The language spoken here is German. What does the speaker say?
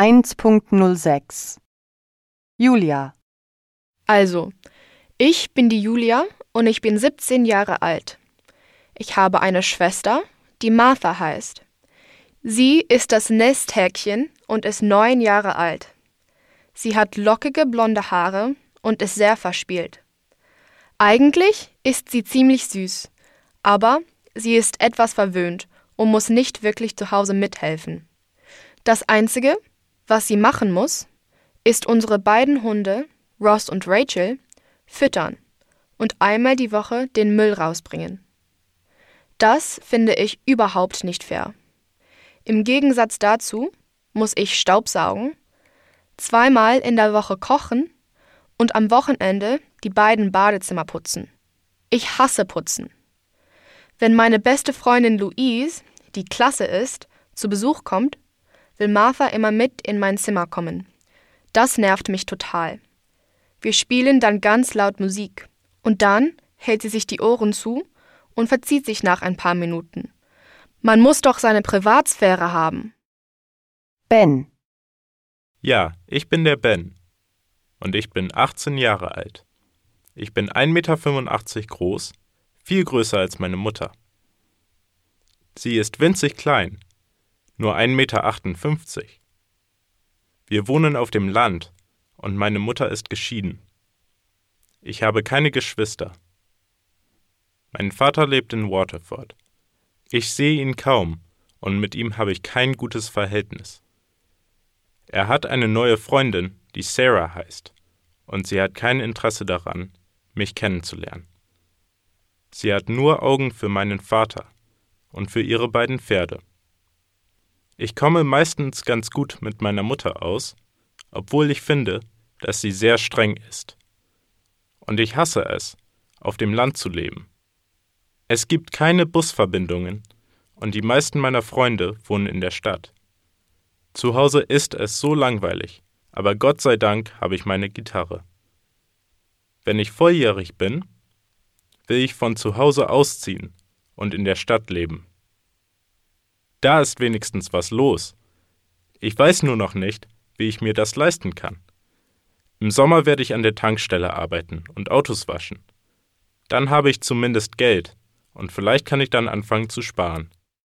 1.06 Julia Also, ich bin die Julia und ich bin 17 Jahre alt. Ich habe eine Schwester, die Martha heißt. Sie ist das Nesthäkchen und ist neun Jahre alt. Sie hat lockige blonde Haare und ist sehr verspielt. Eigentlich ist sie ziemlich süß, aber sie ist etwas verwöhnt und muss nicht wirklich zu Hause mithelfen. Das Einzige, was sie machen muss, ist unsere beiden Hunde, Ross und Rachel, füttern und einmal die Woche den Müll rausbringen. Das finde ich überhaupt nicht fair. Im Gegensatz dazu muss ich Staubsaugen, zweimal in der Woche kochen und am Wochenende die beiden Badezimmer putzen. Ich hasse Putzen. Wenn meine beste Freundin Louise, die klasse ist, zu Besuch kommt, will Martha immer mit in mein Zimmer kommen. Das nervt mich total. Wir spielen dann ganz laut Musik. Und dann hält sie sich die Ohren zu und verzieht sich nach ein paar Minuten. Man muss doch seine Privatsphäre haben. Ben Ja, ich bin der Ben. Und ich bin 18 Jahre alt. Ich bin 1,85 Meter groß, viel größer als meine Mutter. Sie ist winzig klein, nur 1,58 Meter. Wir wohnen auf dem Land und meine Mutter ist geschieden. Ich habe keine Geschwister. Mein Vater lebt in Waterford. Ich sehe ihn kaum und mit ihm habe ich kein gutes Verhältnis. Er hat eine neue Freundin, die Sarah heißt, und sie hat kein Interesse daran, mich kennenzulernen. Sie hat nur Augen für meinen Vater und für ihre beiden Pferde. Ich komme meistens ganz gut mit meiner Mutter aus, obwohl ich finde, dass sie sehr streng ist. Und ich hasse es, auf dem Land zu leben. Es gibt keine Busverbindungen und die meisten meiner Freunde wohnen in der Stadt. Zu Hause ist es so langweilig, aber Gott sei Dank habe ich meine Gitarre. Wenn ich volljährig bin, will ich von zu Hause ausziehen und in der Stadt leben. Da ist wenigstens was los. Ich weiß nur noch nicht, wie ich mir das leisten kann. Im Sommer werde ich an der Tankstelle arbeiten und Autos waschen. Dann habe ich zumindest Geld und vielleicht kann ich dann anfangen zu sparen.